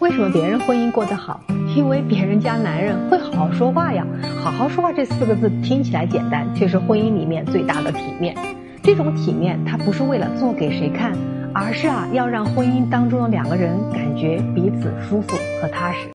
为什么别人婚姻过得好因为别人家男人会好好说话呀？好好说话这四个字听起来简单却是婚姻里面最大的体面。这种体面它不是为了做给谁看而是啊要让婚姻当中的两个人感觉彼此舒服和踏实。